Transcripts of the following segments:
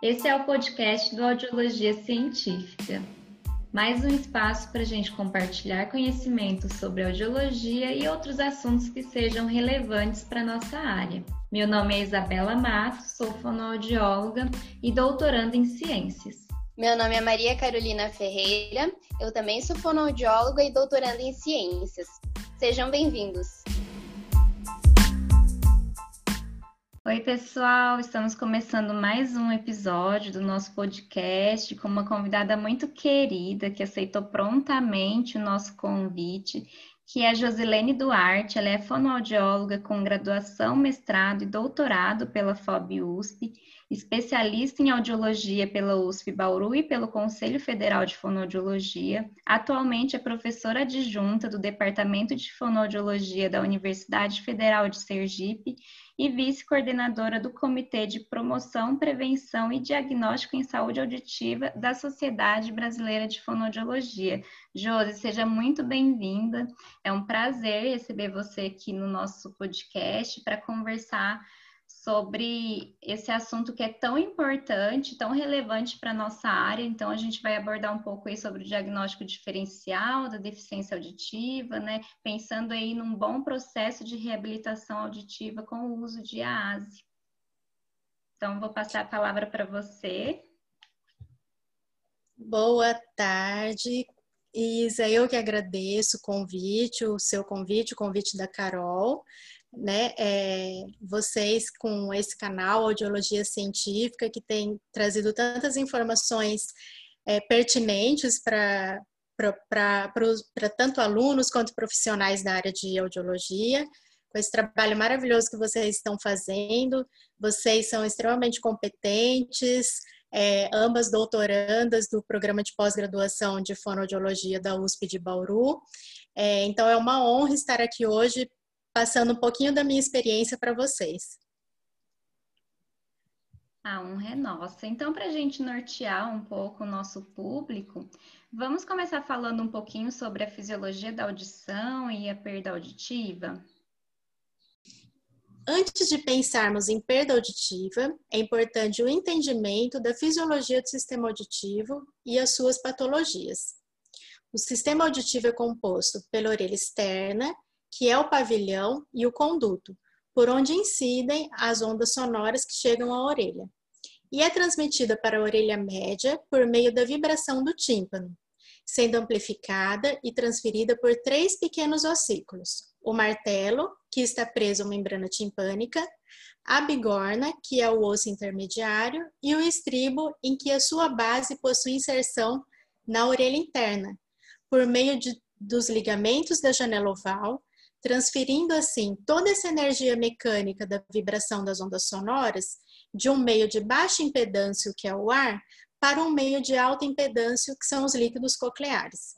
Esse é o podcast do Audiologia Científica. Mais um espaço para a gente compartilhar conhecimentos sobre audiologia e outros assuntos que sejam relevantes para a nossa área. Meu nome é Isabela Matos, sou fonoaudióloga e doutoranda em ciências. Meu nome é Maria Carolina Ferreira, eu também sou fonoaudióloga e doutoranda em ciências. Sejam bem-vindos! Oi, pessoal! Estamos começando mais um episódio do nosso podcast com uma convidada muito querida que aceitou prontamente o nosso convite, que é a Josilene Duarte. Ela é fonoaudióloga com graduação, mestrado e doutorado pela FOB USP, especialista em audiologia pela USP Bauru e pelo Conselho Federal de Fonoaudiologia. Atualmente é professora adjunta do Departamento de Fonoaudiologia da Universidade Federal de Sergipe e vice-coordenadora do Comitê de Promoção, Prevenção e Diagnóstico em Saúde Auditiva da Sociedade Brasileira de Fonoaudiologia. Josi, seja muito bem-vinda. É um prazer receber você aqui no nosso podcast para conversar sobre esse assunto que é tão importante, tão relevante para a nossa área. Então, a gente vai abordar um pouco aí sobre o diagnóstico diferencial da deficiência auditiva, né? Pensando aí num bom processo de reabilitação auditiva com o uso de AASE. Então, vou passar a palavra para você. Boa tarde, Isa. Eu que agradeço o convite, o seu convite, o convite da Carol né, é, vocês com esse canal Audiologia Científica, que tem trazido tantas informações é, pertinentes para tanto alunos quanto profissionais da área de audiologia, com esse trabalho maravilhoso que vocês estão fazendo. Vocês são extremamente competentes, é, ambas doutorandas do programa de pós-graduação de fonoaudiologia da USP de Bauru. É, então, é uma honra estar aqui hoje passando um pouquinho da minha experiência para vocês. A honra é nossa. Então, para a gente nortear um pouco o nosso público, vamos começar falando um pouquinho sobre a fisiologia da audição e a perda auditiva? Antes de pensarmos em perda auditiva, é importante o entendimento da fisiologia do sistema auditivo e as suas patologias. O sistema auditivo é composto pela orelha externa que é o pavilhão e o conduto, por onde incidem as ondas sonoras que chegam à orelha. E é transmitida para a orelha média por meio da vibração do tímpano, sendo amplificada e transferida por três pequenos ossículos: o martelo, que está preso à membrana timpânica, a bigorna, que é o osso intermediário, e o estribo, em que a sua base possui inserção na orelha interna, por meio de, dos ligamentos da janela oval, transferindo assim toda essa energia mecânica da vibração das ondas sonoras de um meio de baixa impedância, que é o ar, para um meio de alta impedância, que são os líquidos cocleares.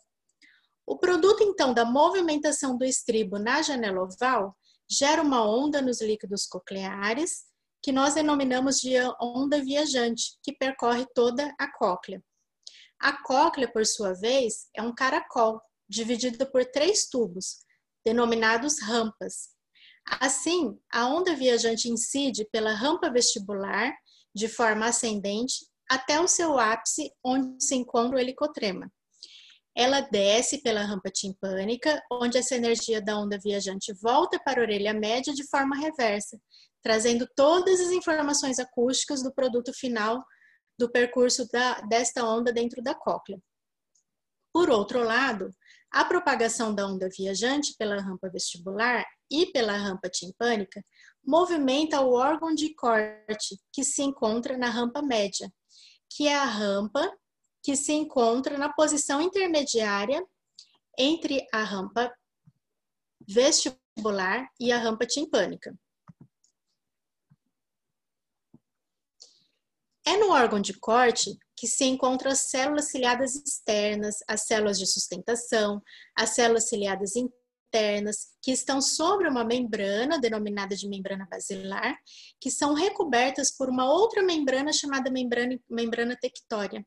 O produto, então, da movimentação do estribo na janela oval gera uma onda nos líquidos cocleares, que nós denominamos de onda viajante, que percorre toda a cóclea. A cóclea, por sua vez, é um caracol, dividido por três tubos, denominados rampas. Assim, a onda viajante incide pela rampa vestibular de forma ascendente até o seu ápice, onde se encontra o helicotrema. Ela desce pela rampa timpânica, onde essa energia da onda viajante volta para a orelha média de forma reversa, trazendo todas as informações acústicas do produto final do percurso da, desta onda dentro da cóclea. Por outro lado, a propagação da onda viajante pela rampa vestibular e pela rampa timpânica movimenta o órgão de corte que se encontra na rampa média, que é a rampa que se encontra na posição intermediária entre a rampa vestibular e a rampa timpânica. É no órgão de corte que se encontram as células ciliadas externas, as células de sustentação, as células ciliadas internas, que estão sobre uma membrana, denominada de membrana basilar, que são recobertas por uma outra membrana chamada membrana, membrana tectória.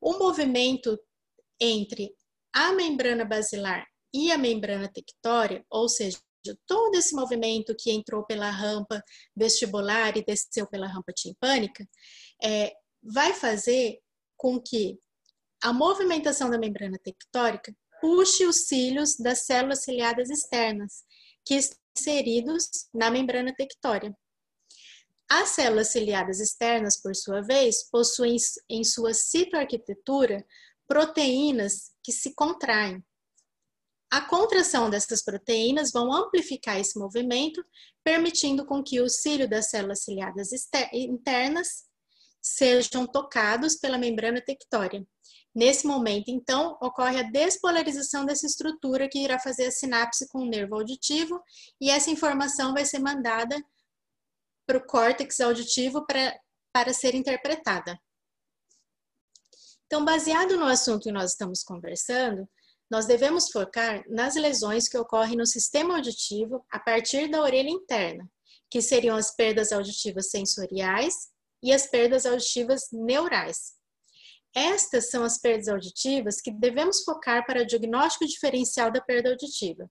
O movimento entre a membrana basilar e a membrana tectória, ou seja, todo esse movimento que entrou pela rampa vestibular e desceu pela rampa timpânica, é, vai fazer com que a movimentação da membrana tectórica puxe os cílios das células ciliadas externas, que estão inseridos na membrana tectória. As células ciliadas externas, por sua vez, possuem em sua citoarquitetura proteínas que se contraem. A contração dessas proteínas vão amplificar esse movimento, permitindo com que o cílio das células ciliadas internas sejam tocados pela membrana tectória. Nesse momento, então, ocorre a despolarização dessa estrutura que irá fazer a sinapse com o nervo auditivo e essa informação vai ser mandada para o córtex auditivo para, ser interpretada. Então, baseado no assunto que nós estamos conversando, nós devemos focar nas lesões que ocorrem no sistema auditivo a partir da orelha interna, que seriam as perdas auditivas sensoriais e as perdas auditivas neurais. Estas são as perdas auditivas que devemos focar para o diagnóstico diferencial da perda auditiva,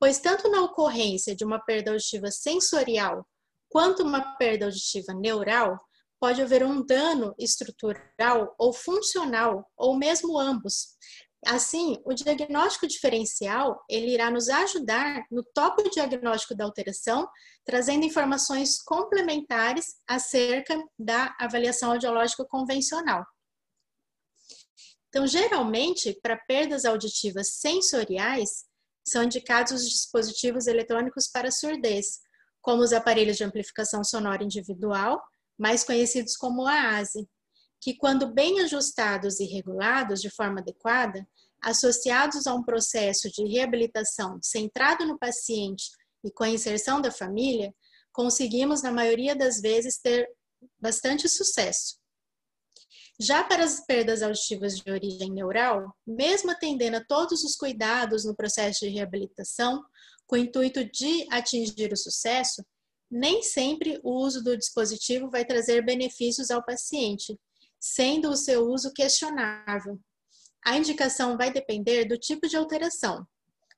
pois tanto na ocorrência de uma perda auditiva sensorial quanto uma perda auditiva neural, pode haver um dano estrutural ou funcional, ou mesmo ambos. Assim, o diagnóstico diferencial, ele irá nos ajudar no topo diagnóstico da alteração, trazendo informações complementares acerca da avaliação audiológica convencional. Então, geralmente, para perdas auditivas sensoriais, são indicados os dispositivos eletrônicos para surdez, como os aparelhos de amplificação sonora individual, mais conhecidos como AASE, que, quando bem ajustados e regulados de forma adequada, associados a um processo de reabilitação centrado no paciente e com a inserção da família, conseguimos, na maioria das vezes, ter bastante sucesso. Já para as perdas auditivas de origem neural, mesmo atendendo a todos os cuidados no processo de reabilitação, com o intuito de atingir o sucesso, nem sempre o uso do dispositivo vai trazer benefícios ao paciente, sendo o seu uso questionável. A indicação vai depender do tipo de alteração.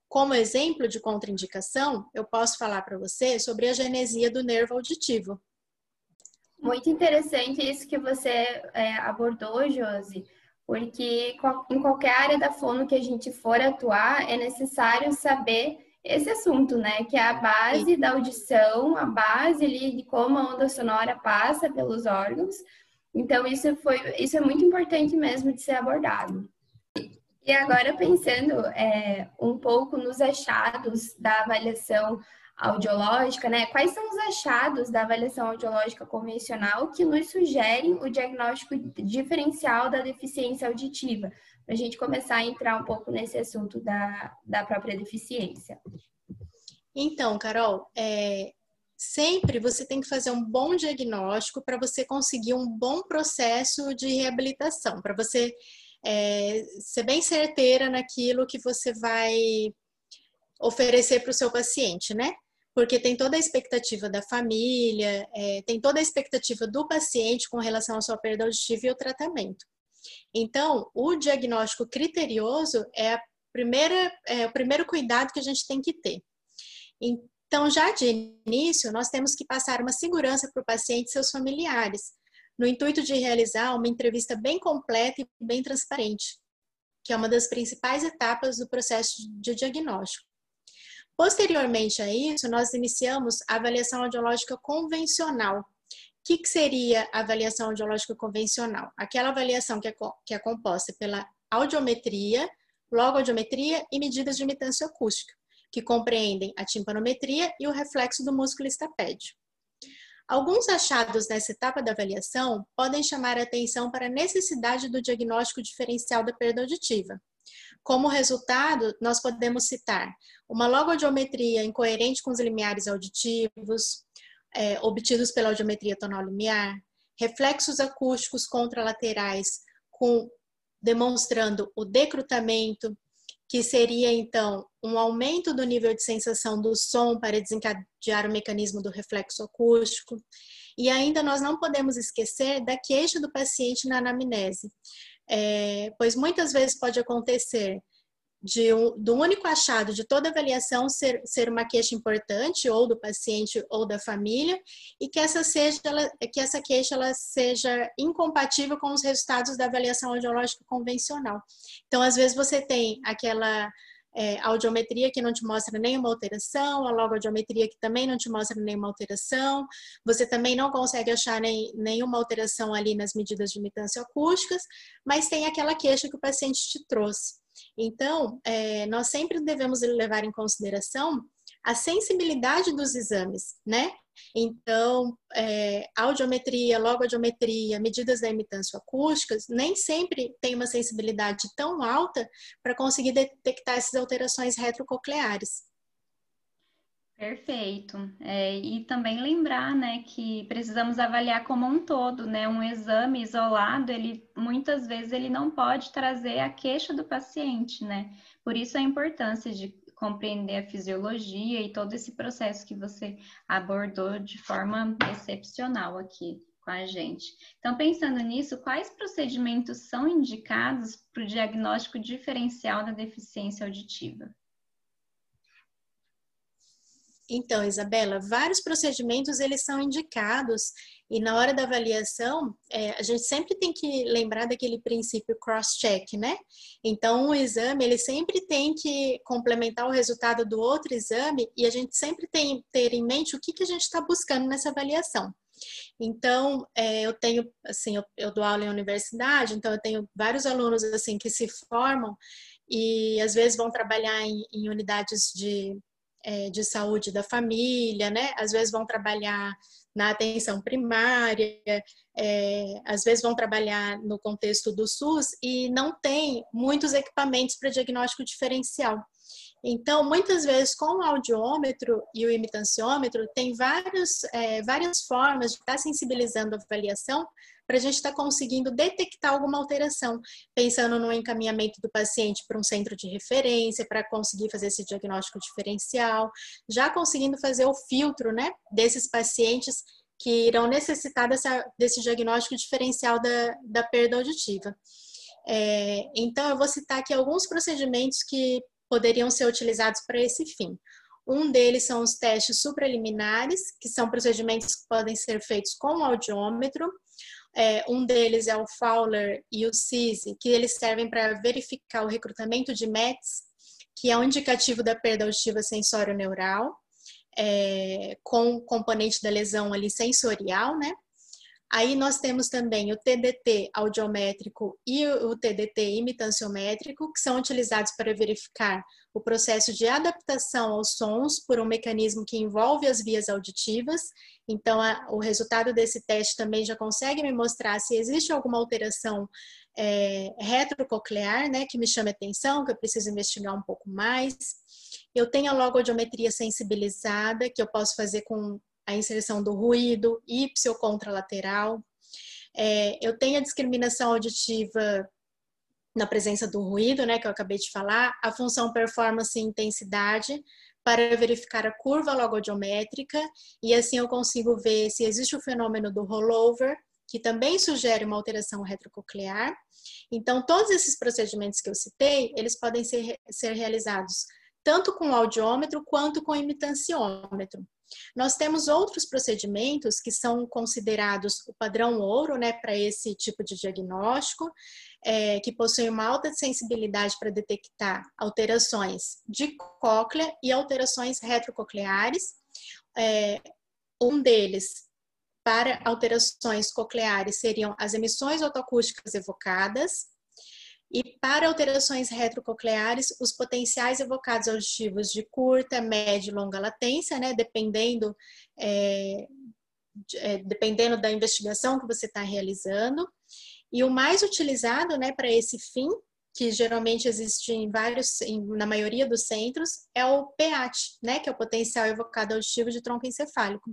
Como exemplo de contraindicação, eu posso falar para você sobre a genesia do nervo auditivo. Muito interessante isso que você é, abordou, Josi, porque em qualquer área da fono que a gente for atuar, é necessário saber esse assunto, né? Que é a base da audição, a base ali de como a onda sonora passa pelos órgãos. Então, isso, foi, isso é muito importante mesmo de ser abordado. E agora, pensando é, um pouco nos achados da avaliação audiológica, né? Quais são os achados da avaliação audiológica convencional que nos sugerem o diagnóstico diferencial da deficiência auditiva? para a gente começar a entrar um pouco nesse assunto da, da própria deficiência. Então, Carol, é, sempre você tem que fazer um bom diagnóstico para você conseguir um bom processo de reabilitação, para você é, ser bem certeira naquilo que você vai oferecer para o seu paciente, né? Porque tem toda a expectativa da família, é, tem toda a expectativa do paciente com relação à sua perda auditiva e o tratamento. Então, o diagnóstico criterioso é, primeira, é o primeiro cuidado que a gente tem que ter. Então, já de início, nós temos que passar uma segurança para o paciente e seus familiares, no intuito de realizar uma entrevista bem completa e bem transparente, que é uma das principais etapas do processo de diagnóstico. Posteriormente a isso, nós iniciamos a avaliação audiológica convencional, que, que seria a avaliação audiológica convencional? Aquela avaliação que é, que é composta pela audiometria, logoaudiometria e medidas de imitância acústica, que compreendem a timpanometria e o reflexo do músculo estapédio. Alguns achados nessa etapa da avaliação podem chamar a atenção para a necessidade do diagnóstico diferencial da perda auditiva. Como resultado, nós podemos citar uma logoaudiometria incoerente com os limiares auditivos, é, obtidos pela audiometria tonal limiar, reflexos acústicos contralaterais com demonstrando o decrutamento, que seria então um aumento do nível de sensação do som para desencadear o mecanismo do reflexo acústico. E ainda nós não podemos esquecer da queixa do paciente na anamnese, é, pois muitas vezes pode acontecer de um, do único achado de toda avaliação ser, ser uma queixa importante, ou do paciente ou da família, e que essa, seja, ela, que essa queixa ela seja incompatível com os resultados da avaliação audiológica convencional. Então, às vezes, você tem aquela é, audiometria que não te mostra nenhuma alteração, a logoaudiometria que também não te mostra nenhuma alteração, você também não consegue achar nem, nenhuma alteração ali nas medidas de imitância acústicas, mas tem aquela queixa que o paciente te trouxe. Então, é, nós sempre devemos levar em consideração a sensibilidade dos exames, né? Então, é, audiometria, logoaudiometria, medidas da imitância acústica, nem sempre tem uma sensibilidade tão alta para conseguir detectar essas alterações retrococleares. Perfeito. É, e também lembrar, né, que precisamos avaliar como um todo, né? Um exame isolado, ele muitas vezes ele não pode trazer a queixa do paciente, né? Por isso a importância de compreender a fisiologia e todo esse processo que você abordou de forma excepcional aqui com a gente. Então, pensando nisso, quais procedimentos são indicados para o diagnóstico diferencial da deficiência auditiva? Então, Isabela, vários procedimentos eles são indicados e na hora da avaliação é, a gente sempre tem que lembrar daquele princípio cross-check, né? Então, o exame ele sempre tem que complementar o resultado do outro exame e a gente sempre tem ter em mente o que, que a gente está buscando nessa avaliação. Então, é, eu tenho, assim, eu, eu dou aula em universidade, então eu tenho vários alunos assim que se formam e às vezes vão trabalhar em, em unidades de é, de saúde da família, né? Às vezes vão trabalhar na atenção primária, é, às vezes vão trabalhar no contexto do SUS e não tem muitos equipamentos para diagnóstico diferencial. Então, muitas vezes, com o audiômetro e o imitanciômetro, tem vários, é, várias formas de estar sensibilizando a avaliação para a gente estar tá conseguindo detectar alguma alteração, pensando no encaminhamento do paciente para um centro de referência, para conseguir fazer esse diagnóstico diferencial, já conseguindo fazer o filtro né, desses pacientes que irão necessitar dessa, desse diagnóstico diferencial da, da perda auditiva. É, então, eu vou citar aqui alguns procedimentos que poderiam ser utilizados para esse fim. Um deles são os testes supraliminares, que são procedimentos que podem ser feitos com o audiômetro. É, um deles é o Fowler e o CISI, que eles servem para verificar o recrutamento de METs, que é um indicativo da perda auditiva sensório-neural, é, com componente da lesão ali sensorial, né? Aí nós temos também o TDT audiométrico e o TDT imitanciométrico, que são utilizados para verificar o processo de adaptação aos sons por um mecanismo que envolve as vias auditivas. Então, a, o resultado desse teste também já consegue me mostrar se existe alguma alteração é, retrococlear, né, que me chame atenção, que eu preciso investigar um pouco mais. Eu tenho a logoaudiometria sensibilizada, que eu posso fazer com a inserção do ruído, ipsio contralateral. É, eu tenho a discriminação auditiva na presença do ruído, né, que eu acabei de falar, a função performance e intensidade para verificar a curva logodiométrica e assim eu consigo ver se existe o fenômeno do rollover, que também sugere uma alteração retrococlear. Então, todos esses procedimentos que eu citei, eles podem ser, ser realizados tanto com audiômetro quanto com imitanciômetro. Nós temos outros procedimentos que são considerados o padrão ouro, né, para esse tipo de diagnóstico, é, que possuem uma alta sensibilidade para detectar alterações de cóclea e alterações retrococleares. É, um deles, para alterações cocleares, seriam as emissões otoacústicas evocadas, e para alterações retrococleares, os potenciais evocados auditivos de curta, média e longa latência, né, dependendo, é, é, dependendo da investigação que você está realizando. E o mais utilizado né, para esse fim, que geralmente existe em vários, em, na maioria dos centros, é o PEAT, né, que é o potencial evocado auditivo de tronco encefálico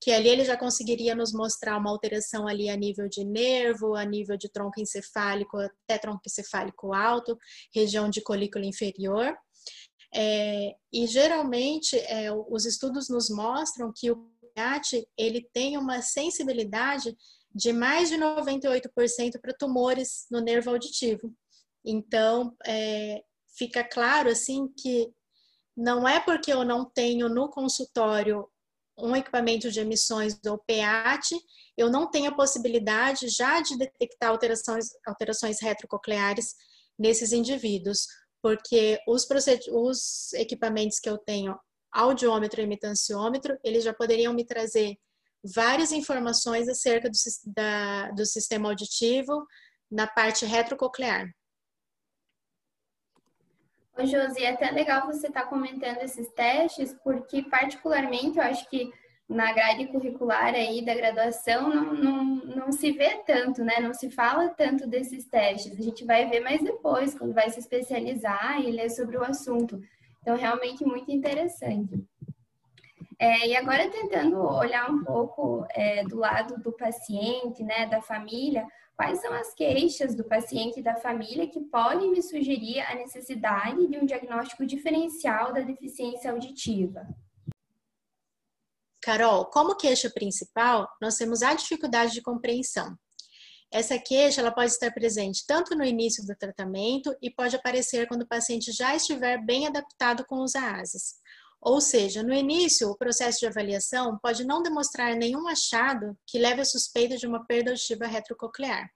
que ali ele já conseguiria nos mostrar uma alteração ali a nível de nervo, a nível de tronco encefálico, até tronco encefálico alto, região de colícula inferior. É, e geralmente é, os estudos nos mostram que o PAT ele tem uma sensibilidade de mais de 98% para tumores no nervo auditivo. Então, é, fica claro assim que não é porque eu não tenho no consultório um equipamento de emissões ou PAT, eu não tenho a possibilidade já de detectar alterações, alterações retrococleares nesses indivíduos, porque os, os equipamentos que eu tenho, audiômetro e mitanciômetro, eles já poderiam me trazer várias informações acerca do, da, do sistema auditivo na parte retrococlear. Ô, Josi, é até legal você estar tá comentando esses testes, porque particularmente eu acho que na grade curricular aí da graduação não, não, não se vê tanto, né? Não se fala tanto desses testes. A gente vai ver mais depois, quando vai se especializar e ler sobre o assunto. Então, realmente muito interessante. É, e agora tentando olhar um pouco é, do lado do paciente, né, da família, quais são as queixas do paciente e da família que podem me sugerir a necessidade de um diagnóstico diferencial da deficiência auditiva? Carol, como queixa principal, nós temos a dificuldade de compreensão. Essa queixa ela pode estar presente tanto no início do tratamento e pode aparecer quando o paciente já estiver bem adaptado com os AASes. Ou seja, no início, o processo de avaliação pode não demonstrar nenhum achado que leve à suspeita de uma perda auditiva retrococlear.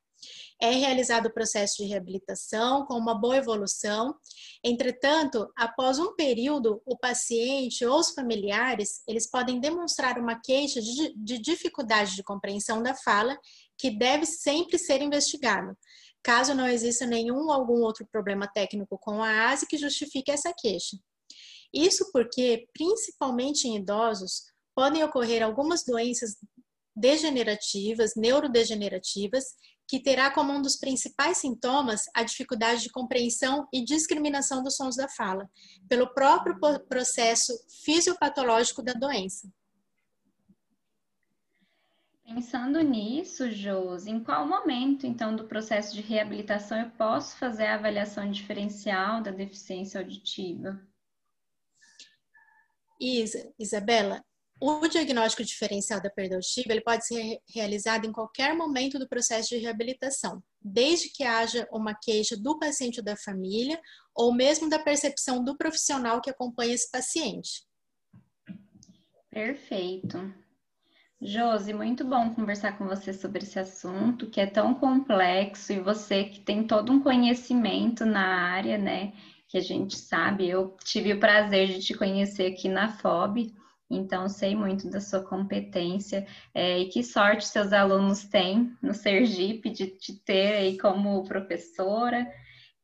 É realizado o processo de reabilitação com uma boa evolução. Entretanto, após um período, o paciente ou os familiares, eles podem demonstrar uma queixa de, de dificuldade de compreensão da fala que deve sempre ser investigado, caso não exista nenhum ou algum outro problema técnico com a ASE que justifique essa queixa. Isso porque, principalmente em idosos, podem ocorrer algumas doenças degenerativas, neurodegenerativas, que terá como um dos principais sintomas a dificuldade de compreensão e discriminação dos sons da fala, pelo próprio processo fisiopatológico da doença. Pensando nisso, Josi, em qual momento, então, do processo de reabilitação eu posso fazer a avaliação diferencial da deficiência auditiva? Isa, Isabela, o diagnóstico diferencial da perda auditiva ele pode ser realizado em qualquer momento do processo de reabilitação, desde que haja uma queixa do paciente ou da família, ou mesmo da percepção do profissional que acompanha esse paciente. Perfeito. Josi, muito bom conversar com você sobre esse assunto que é tão complexo e você que tem todo um conhecimento na área, né? Que a gente sabe. Eu tive o prazer de te conhecer aqui na FOB, então sei muito da sua competência é, e que sorte seus alunos têm no Sergipe de te ter aí como professora.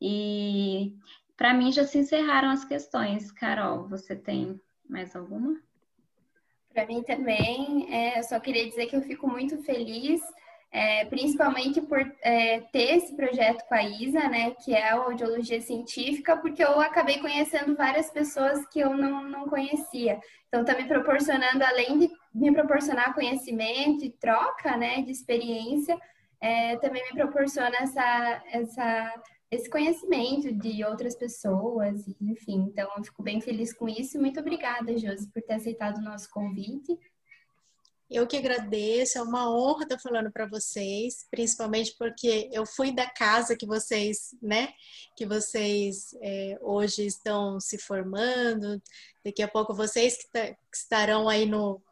E para mim já se encerraram as questões. Carol, você tem mais alguma? Para mim também, é, eu só queria dizer que eu fico muito feliz é, principalmente por é, ter esse projeto com a Isa, né, que é a audiologia científica, porque eu acabei conhecendo várias pessoas que eu não, não conhecia. Então, está me proporcionando, além de me proporcionar conhecimento e troca, né, de experiência, é, também me proporciona essa, essa, esse conhecimento de outras pessoas, enfim. Então, eu fico bem feliz com isso. Muito obrigada, Josi, por ter aceitado o nosso convite. Eu que agradeço, é uma honra estar falando para vocês, principalmente porque eu fui da casa que vocês, né, que vocês é, hoje estão se formando. Daqui a pouco vocês que, tá, que estarão aí no,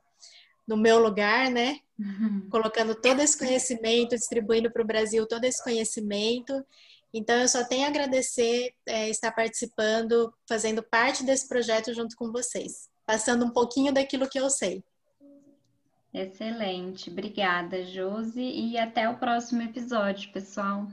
no meu lugar, né, uhum. colocando todo esse conhecimento, distribuindo para o Brasil todo esse conhecimento. Então, eu só tenho a agradecer é, estar participando, fazendo parte desse projeto junto com vocês, passando um pouquinho daquilo que eu sei. Excelente. Obrigada, Josi, e até o próximo episódio, pessoal.